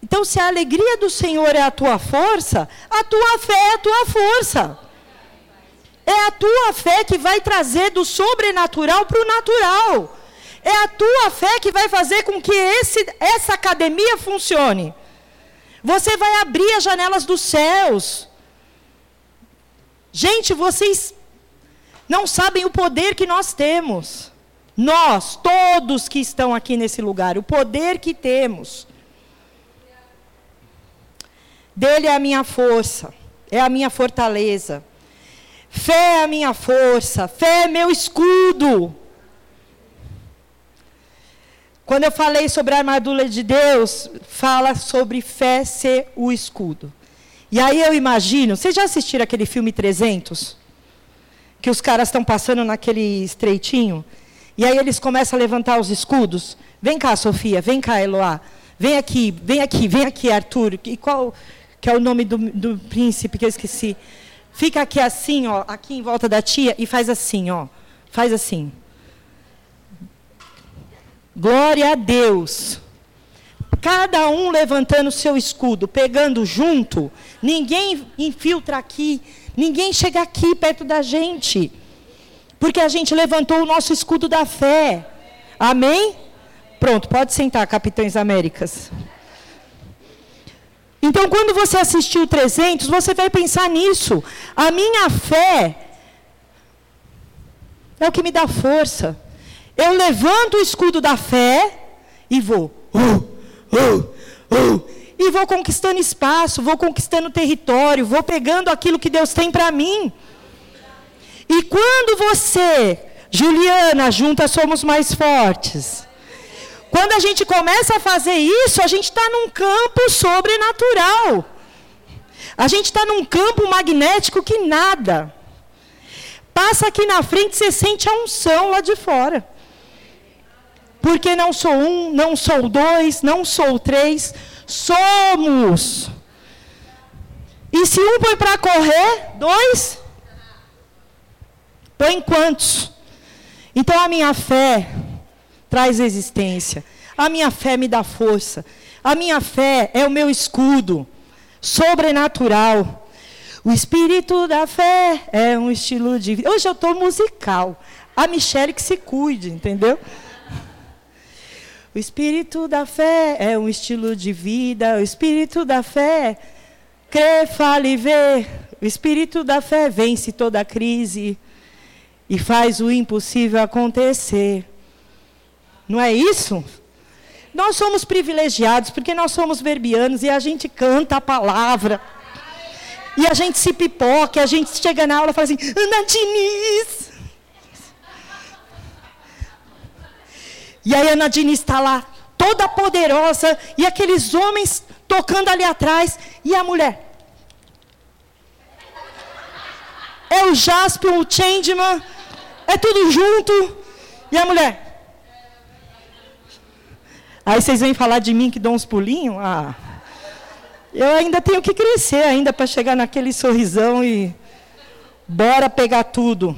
Então, se a alegria do Senhor é a tua força, a tua fé é a tua força. É a tua fé que vai trazer do sobrenatural para o natural. É a tua fé que vai fazer com que esse, essa academia funcione. Você vai abrir as janelas dos céus. Gente, vocês não sabem o poder que nós temos. Nós, todos que estão aqui nesse lugar, o poder que temos. Dele é a minha força, é a minha fortaleza. Fé é a minha força, fé é meu escudo. Quando eu falei sobre a armadura de Deus, fala sobre fé ser o escudo. E aí eu imagino, vocês já assistiram aquele filme 300? Que os caras estão passando naquele estreitinho, e aí eles começam a levantar os escudos. Vem cá, Sofia, vem cá, Eloá. Vem aqui, vem aqui, vem aqui, Arthur. E qual que é o nome do, do príncipe que eu esqueci? Fica aqui assim, ó, aqui em volta da tia e faz assim, ó. Faz assim. Glória a Deus. Cada um levantando o seu escudo, pegando junto. Ninguém infiltra aqui, ninguém chega aqui perto da gente. Porque a gente levantou o nosso escudo da fé. Amém? Pronto, pode sentar, Capitães Américas. Então, quando você assistiu 300, você vai pensar nisso. A minha fé é o que me dá força. Eu levanto o escudo da fé e vou. Uh, uh, uh, e vou conquistando espaço, vou conquistando território, vou pegando aquilo que Deus tem para mim. E quando você, Juliana, junta somos mais fortes. Quando a gente começa a fazer isso, a gente está num campo sobrenatural. A gente está num campo magnético que nada. Passa aqui na frente, você sente a unção lá de fora. Porque não sou um, não sou dois, não sou três, somos. E se um põe para correr, dois, põe quantos? Então a minha fé traz existência. A minha fé me dá força. A minha fé é o meu escudo sobrenatural. O espírito da fé é um estilo de vida. Hoje eu estou musical. A Michelle que se cuide, entendeu? O espírito da fé é um estilo de vida. O espírito da fé crê, fala e vê. O espírito da fé vence toda crise e faz o impossível acontecer. Não é isso? Nós somos privilegiados porque nós somos verbianos e a gente canta a palavra. E a gente se pipoca, a gente chega na aula e fala assim: Ana Diniz, E aí a Nadine está lá, toda poderosa, e aqueles homens tocando ali atrás, e a mulher. É o Jasper, o Changeman, é tudo junto, e a mulher. Aí vocês vêm falar de mim que dou uns pulinhos? Ah, eu ainda tenho que crescer ainda para chegar naquele sorrisão e bora pegar tudo.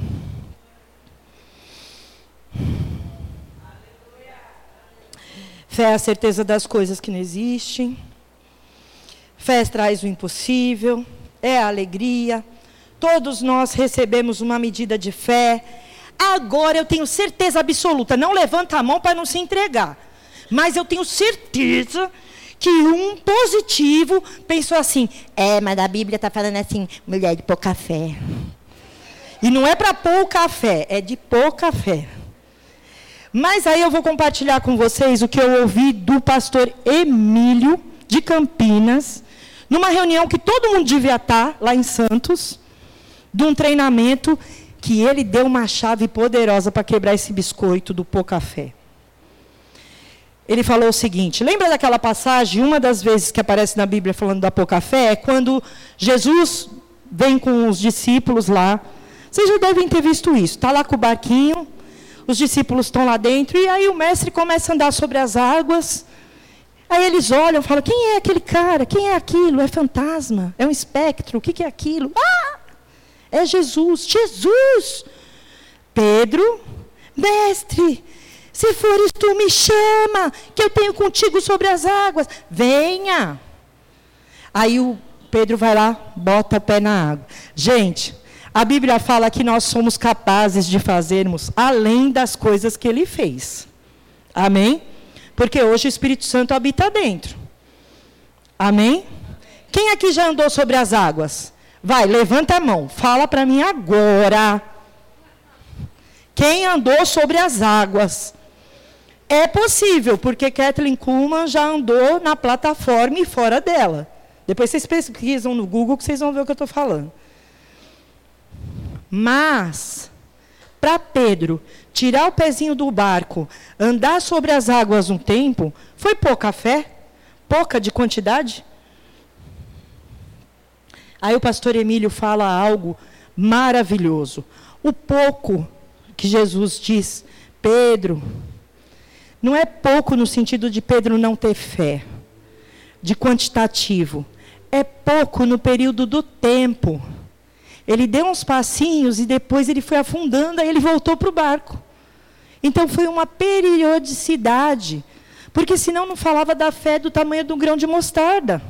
Fé é a certeza das coisas que não existem. Fé traz o impossível, é a alegria. Todos nós recebemos uma medida de fé. Agora eu tenho certeza absoluta, não levanta a mão para não se entregar. Mas eu tenho certeza que um positivo pensou assim: é, mas a Bíblia está falando assim, mulher de pouca fé. E não é para pouca fé, é de pouca fé. Mas aí eu vou compartilhar com vocês o que eu ouvi do pastor Emílio de Campinas, numa reunião que todo mundo devia estar lá em Santos, de um treinamento que ele deu uma chave poderosa para quebrar esse biscoito do pouca fé. Ele falou o seguinte: lembra daquela passagem, uma das vezes que aparece na Bíblia falando da pouca fé, é quando Jesus vem com os discípulos lá. Vocês já devem ter visto isso. Está lá com o barquinho, os discípulos estão lá dentro, e aí o mestre começa a andar sobre as águas. Aí eles olham falam: quem é aquele cara? Quem é aquilo? É fantasma? É um espectro? O que é aquilo? Ah! É Jesus! Jesus! Pedro, mestre, se fores tu, me chama, que eu tenho contigo sobre as águas. Venha. Aí o Pedro vai lá, bota o pé na água. Gente, A Bíblia fala que nós somos capazes de fazermos além das coisas que ele fez. Amém? Porque hoje o Espírito Santo habita dentro. Amém? Quem aqui já andou sobre as águas? Vai, levanta a mão. Fala para mim agora. Quem andou sobre as águas? É possível, porque Kathleen Kuhlman já andou na plataforma e fora dela. Depois vocês pesquisam no Google que vocês vão ver o que eu estou falando. Mas, para Pedro tirar o pezinho do barco, andar sobre as águas um tempo, foi pouca fé? Pouca de quantidade? Aí o pastor Emílio fala algo maravilhoso. O pouco que Jesus diz, Pedro, não é pouco no sentido de Pedro não ter fé, de quantitativo. É pouco no período do tempo. Ele deu uns passinhos e depois ele foi afundando, aí ele voltou para o barco. Então foi uma periodicidade, porque senão não falava da fé do tamanho de um grão de mostarda.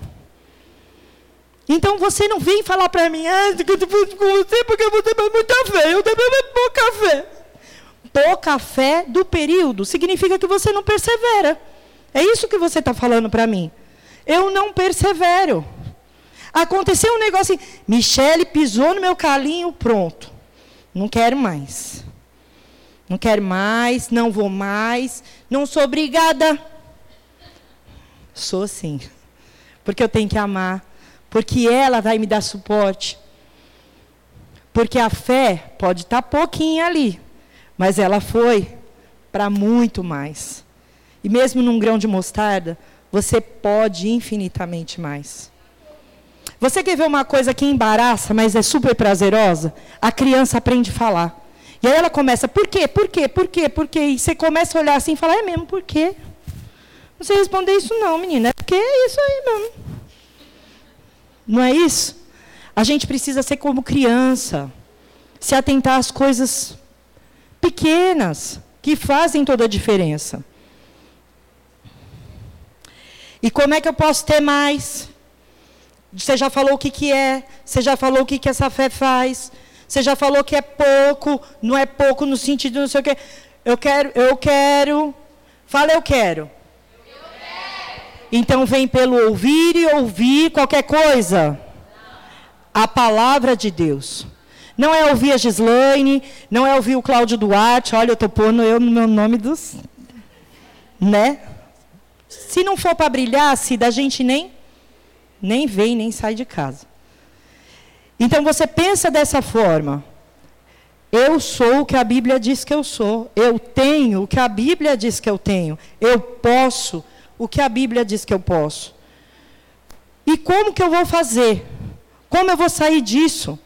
Então você não vem falar para mim, ah, eu estou com você porque você tem muita fé, eu também tenho pouca fé pouca fé do período, significa que você não persevera. É isso que você está falando para mim. Eu não persevero. Aconteceu um negócio assim, Michele pisou no meu calinho, pronto. Não quero mais. Não quero mais, não vou mais, não sou obrigada. Sou sim. Porque eu tenho que amar, porque ela vai me dar suporte. Porque a fé pode estar tá pouquinho ali, mas ela foi para muito mais. E mesmo num grão de mostarda, você pode infinitamente mais. Você quer ver uma coisa que embaraça, mas é super prazerosa? A criança aprende a falar. E aí ela começa, por quê? Por quê? Por quê? Por quê? E você começa a olhar assim e falar, é mesmo, por quê? Não sei responder isso não, menina. É porque é isso aí mesmo. Não é isso? A gente precisa ser como criança. Se atentar às coisas pequenas que fazem toda a diferença. E como é que eu posso ter mais? Você já falou o que, que é, você já falou o que, que essa fé faz, você já falou que é pouco, não é pouco no sentido não sei o quê. Eu quero, eu quero. Fala, eu quero. Então vem pelo ouvir e ouvir qualquer coisa. Não. A palavra de Deus. Não é ouvir a Gislaine, não é ouvir o Cláudio Duarte. Olha, eu estou pondo eu no meu nome dos. Né? Se não for para brilhar, se da gente nem, nem vem, nem sai de casa. Então você pensa dessa forma. Eu sou o que a Bíblia diz que eu sou. Eu tenho o que a Bíblia diz que eu tenho. Eu posso o que a Bíblia diz que eu posso. E como que eu vou fazer? Como eu vou sair disso?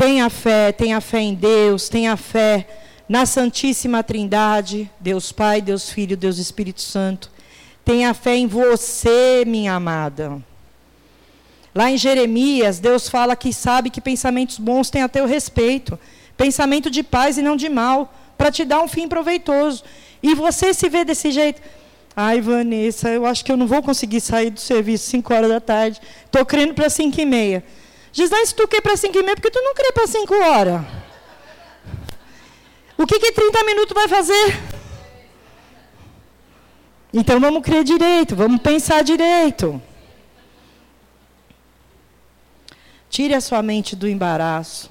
Tenha fé, tenha fé em Deus, tenha fé na Santíssima Trindade, Deus Pai, Deus Filho, Deus Espírito Santo. Tenha fé em você, minha amada. Lá em Jeremias, Deus fala que sabe que pensamentos bons têm a teu respeito, pensamento de paz e não de mal, para te dar um fim proveitoso. E você se vê desse jeito. Ai, Vanessa, eu acho que eu não vou conseguir sair do serviço 5 horas da tarde. Estou crendo para 5 e meia. Gislaine, se tu quer para 5 e meia, porque tu não crê para 5 horas? O que, que 30 minutos vai fazer? Então vamos crer direito, vamos pensar direito. Tire a sua mente do embaraço.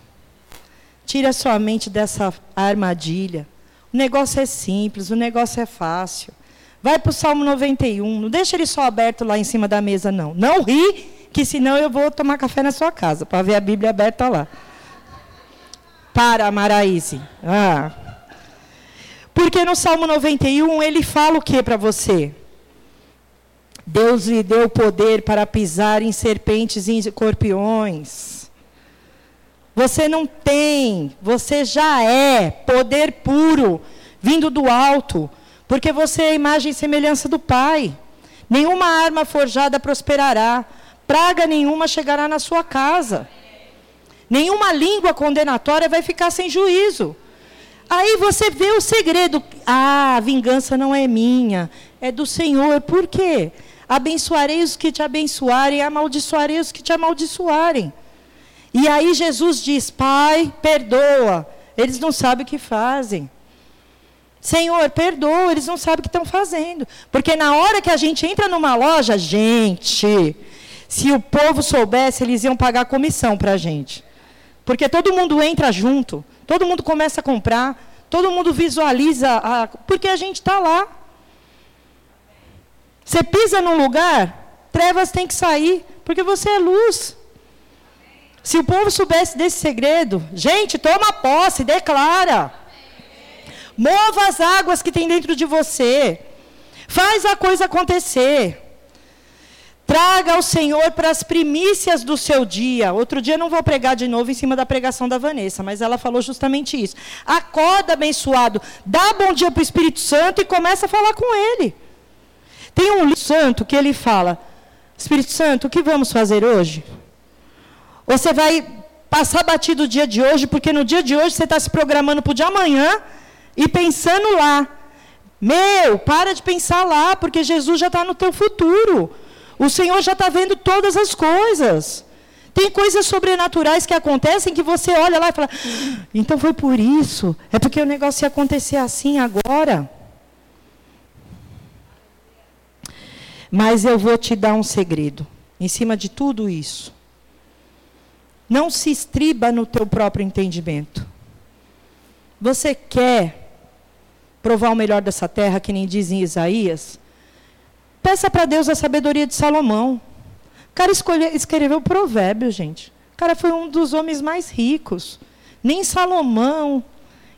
Tire a sua mente dessa armadilha. O negócio é simples, o negócio é fácil. Vai para o Salmo 91. Não deixa ele só aberto lá em cima da mesa, não. Não ri que senão eu vou tomar café na sua casa, para ver a Bíblia aberta lá. Para, Maraíse. Ah. Porque no Salmo 91 ele fala o que para você? Deus lhe deu poder para pisar em serpentes e escorpiões. Você não tem, você já é poder puro, vindo do alto, porque você é a imagem e semelhança do Pai. Nenhuma arma forjada prosperará praga nenhuma chegará na sua casa. Nenhuma língua condenatória vai ficar sem juízo. Aí você vê o segredo. Ah, a vingança não é minha, é do Senhor. Por quê? Abençoarei os que te abençoarem, amaldiçoarei os que te amaldiçoarem. E aí Jesus diz: Pai, perdoa. Eles não sabem o que fazem. Senhor, perdoa, eles não sabem o que estão fazendo. Porque na hora que a gente entra numa loja, gente, se o povo soubesse, eles iam pagar comissão para a gente. Porque todo mundo entra junto, todo mundo começa a comprar, todo mundo visualiza, a, porque a gente está lá. Você pisa num lugar, trevas tem que sair, porque você é luz. Se o povo soubesse desse segredo, gente, toma posse, declara. Mova as águas que tem dentro de você. Faz a coisa acontecer. Traga ao Senhor para as primícias do seu dia. Outro dia não vou pregar de novo em cima da pregação da Vanessa, mas ela falou justamente isso. Acorda abençoado, dá bom dia para o Espírito Santo e começa a falar com ele. Tem um livro santo que ele fala: Espírito Santo, o que vamos fazer hoje? Você vai passar batido o dia de hoje, porque no dia de hoje você está se programando para o de amanhã e pensando lá. Meu, para de pensar lá, porque Jesus já está no teu futuro. O Senhor já está vendo todas as coisas. Tem coisas sobrenaturais que acontecem que você olha lá e fala: ah, então foi por isso. É porque o negócio ia acontecer assim agora. Mas eu vou te dar um segredo. Em cima de tudo isso. Não se estriba no teu próprio entendimento. Você quer provar o melhor dessa terra, que nem diz em Isaías, peça para Deus a sabedoria de Salomão. O cara escolhe, escreveu provérbio, gente. O cara foi um dos homens mais ricos. Nem Salomão,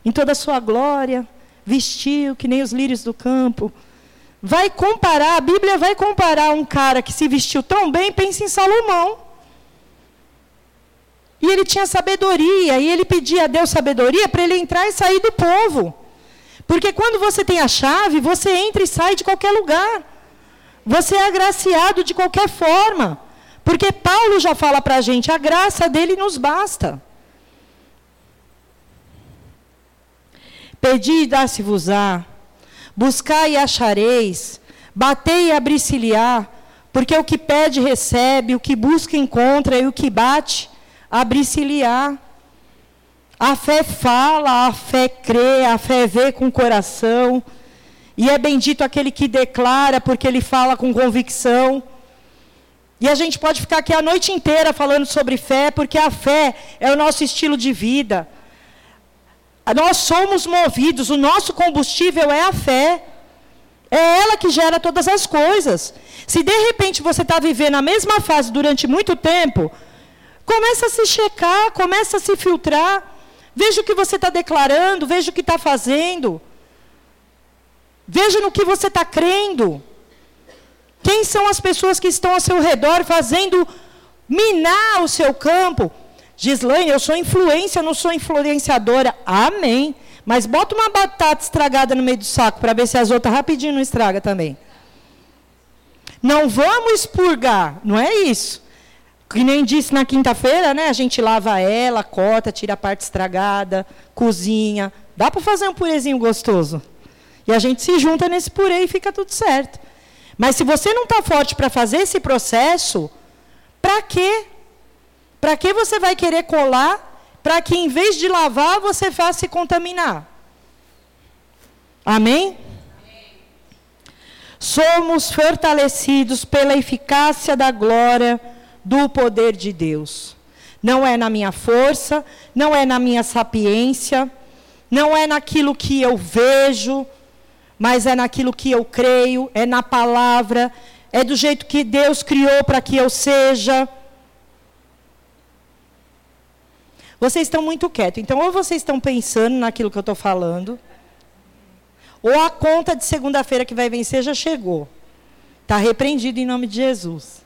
em toda a sua glória, vestiu que nem os lírios do campo. Vai comparar, a Bíblia vai comparar um cara que se vestiu tão bem, pensa em Salomão. E ele tinha sabedoria, e ele pedia a Deus sabedoria para ele entrar e sair do povo. Porque quando você tem a chave, você entra e sai de qualquer lugar. Você é agraciado de qualquer forma. Porque Paulo já fala para a gente: a graça dele nos basta. Pedi e dá-se-vos-á, buscai e achareis, batei e abri-se-lhe-á, porque o que pede recebe, o que busca encontra, e o que bate, abri-se-lhe-á. A fé fala, a fé crê, a fé vê com o coração. E é bendito aquele que declara, porque ele fala com convicção. E a gente pode ficar aqui a noite inteira falando sobre fé, porque a fé é o nosso estilo de vida. Nós somos movidos, o nosso combustível é a fé. É ela que gera todas as coisas. Se de repente você está vivendo a mesma fase durante muito tempo, começa a se checar, começa a se filtrar. Veja o que você está declarando, veja o que está fazendo. Veja no que você está crendo. Quem são as pessoas que estão ao seu redor fazendo minar o seu campo? Gislaine, eu sou influência, não sou influenciadora. Amém. Mas bota uma batata estragada no meio do saco para ver se as outras rapidinho não estraga também. Não vamos expurgar, não é isso. Que nem disse na quinta-feira, né? A gente lava ela, corta, tira a parte estragada, cozinha. Dá para fazer um purezinho gostoso. E a gente se junta nesse purê e fica tudo certo. Mas se você não está forte para fazer esse processo, para quê? Para que você vai querer colar para que em vez de lavar você faça se contaminar? Amém? Somos fortalecidos pela eficácia da glória do poder de Deus. Não é na minha força, não é na minha sapiência, não é naquilo que eu vejo, mas é naquilo que eu creio, é na palavra, é do jeito que Deus criou para que eu seja. Vocês estão muito quietos. Então, ou vocês estão pensando naquilo que eu estou falando, ou a conta de segunda-feira que vai vencer já chegou. Está repreendido em nome de Jesus.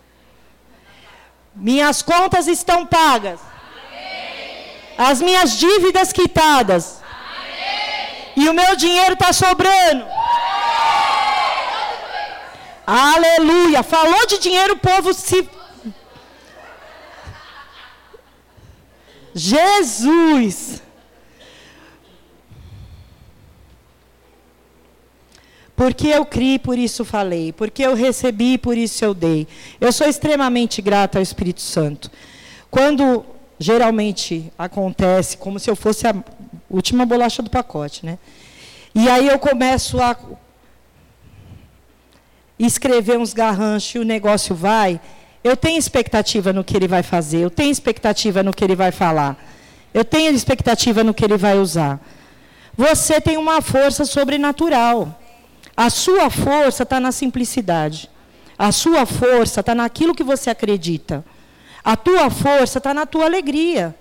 Minhas contas estão pagas. As minhas dívidas quitadas. E o meu dinheiro está sobrando. Aleluia. Falou de dinheiro, o povo se. Jesus. Porque eu criei, por isso falei. Porque eu recebi, por isso eu dei. Eu sou extremamente grata ao Espírito Santo. Quando geralmente acontece como se eu fosse a última bolacha do pacote, né? E aí eu começo a escrever uns garranchos e o negócio vai. Eu tenho expectativa no que ele vai fazer, eu tenho expectativa no que ele vai falar, eu tenho expectativa no que ele vai usar. Você tem uma força sobrenatural. A sua força está na simplicidade. A sua força está naquilo que você acredita. A tua força está na tua alegria.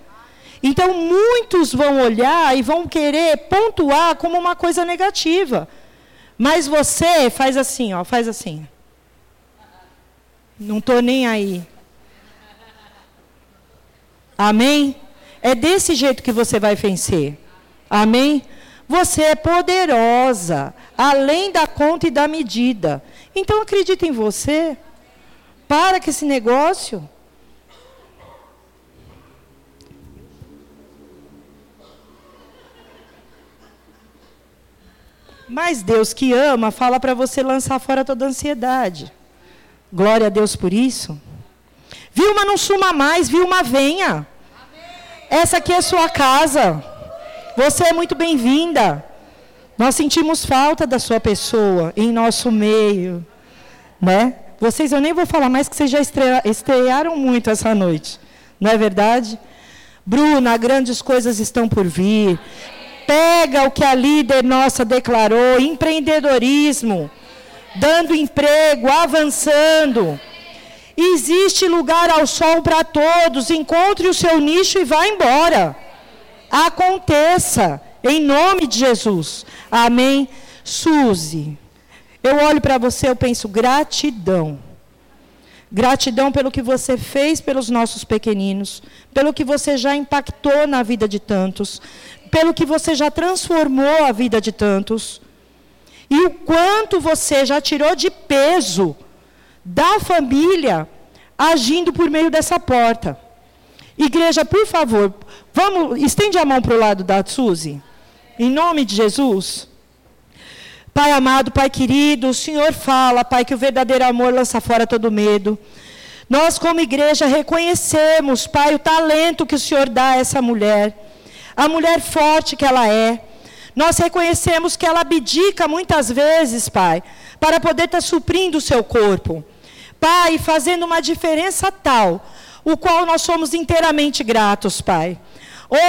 Então, muitos vão olhar e vão querer pontuar como uma coisa negativa. Mas você faz assim, ó, faz assim. Não estou nem aí. Amém? É desse jeito que você vai vencer. Amém? Você é poderosa, além da conta e da medida. Então acredita em você. Para com esse negócio. Mas Deus que ama fala para você lançar fora toda a ansiedade. Glória a Deus por isso. Vilma, não suma mais, Vilma, venha. Essa aqui é sua casa. Você é muito bem-vinda. Nós sentimos falta da sua pessoa em nosso meio, né? Vocês, eu nem vou falar mais que vocês já estrearam muito essa noite, não é verdade? Bruna, grandes coisas estão por vir. Pega o que a líder nossa declarou, empreendedorismo, dando emprego, avançando. Existe lugar ao sol para todos. Encontre o seu nicho e vá embora aconteça, em nome de Jesus. Amém. Suzy, eu olho para você, eu penso gratidão. Gratidão pelo que você fez pelos nossos pequeninos, pelo que você já impactou na vida de tantos, pelo que você já transformou a vida de tantos. E o quanto você já tirou de peso da família agindo por meio dessa porta. Igreja, por favor, vamos, estende a mão para o lado da Suzy. Em nome de Jesus. Pai amado, Pai querido, o Senhor fala, Pai, que o verdadeiro amor lança fora todo medo. Nós, como igreja, reconhecemos, Pai, o talento que o Senhor dá a essa mulher, a mulher forte que ela é. Nós reconhecemos que ela abdica muitas vezes, Pai, para poder estar suprindo o seu corpo. Pai, fazendo uma diferença tal o qual nós somos inteiramente gratos, Pai.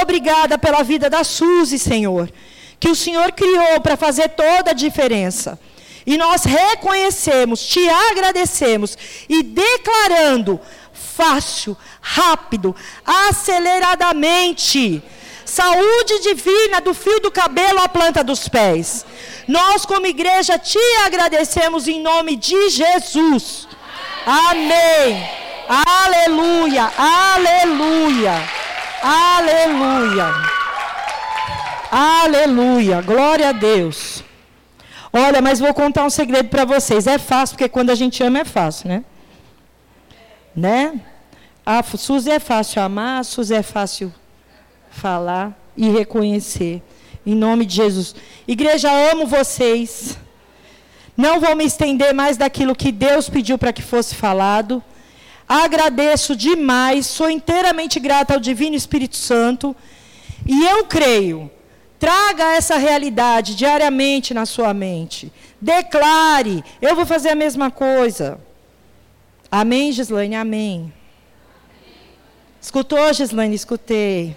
Obrigada pela vida da Suzy, Senhor, que o Senhor criou para fazer toda a diferença. E nós reconhecemos, te agradecemos e declarando fácil, rápido, aceleradamente, saúde divina do fio do cabelo à planta dos pés. Nós, como igreja, te agradecemos em nome de Jesus. Amém. Aleluia, aleluia, aleluia, aleluia, glória a Deus. Olha, mas vou contar um segredo para vocês. É fácil, porque quando a gente ama é fácil, né? Né? A Suzy é fácil amar, a Suzy é fácil falar e reconhecer. Em nome de Jesus. Igreja, amo vocês. Não vou me estender mais daquilo que Deus pediu para que fosse falado. Agradeço demais, sou inteiramente grata ao Divino Espírito Santo. E eu creio, traga essa realidade diariamente na sua mente. Declare, eu vou fazer a mesma coisa. Amém, Gislaine? Amém. Escutou, Gislaine? Escutei.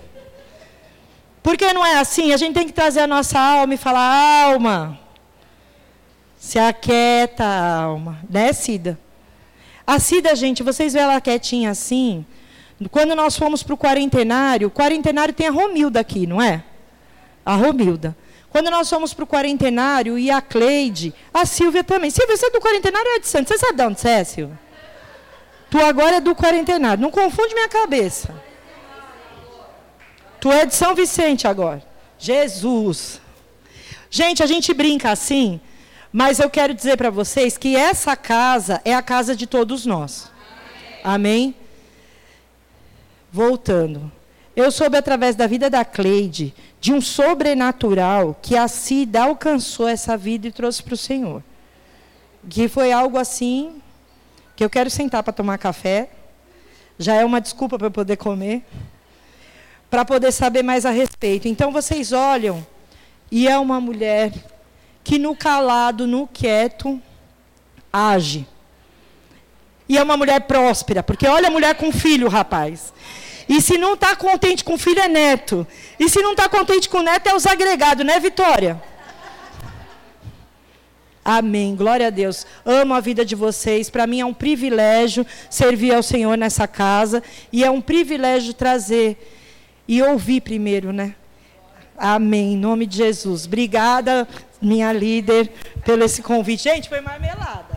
Porque não é assim? A gente tem que trazer a nossa alma e falar: alma, se aquieta, alma. Né, Cida? A Cida, gente, vocês vê ela quietinha assim. Quando nós fomos para o quarentenário, o quarentenário tem a Romilda aqui, não é? A Romilda. Quando nós fomos para o quarentenário, e a Cleide, a Silvia também. Silvia, você é do quarentenário ou é de Santos? Você sabe de onde você é, Silvia? Tu agora é do quarentenário. Não confunde minha cabeça. Tu é de São Vicente agora. Jesus. Gente, a gente brinca assim, mas eu quero dizer para vocês que essa casa é a casa de todos nós. Amém? Voltando. Eu soube através da vida da Cleide de um sobrenatural que a Cida alcançou essa vida e trouxe para o Senhor. Que foi algo assim que eu quero sentar para tomar café. Já é uma desculpa para eu poder comer. Para poder saber mais a respeito. Então vocês olham e é uma mulher que no calado, no quieto, age. E é uma mulher próspera, porque olha a mulher com filho, rapaz. E se não está contente com filho, é neto. E se não está contente com neto, é os agregados, né, Vitória? Amém. Glória a Deus. Amo a vida de vocês. Para mim é um privilégio servir ao Senhor nessa casa. E é um privilégio trazer e ouvir primeiro, né? Amém. Em nome de Jesus. Obrigada, minha líder, pelo esse convite. Gente, foi marmelada.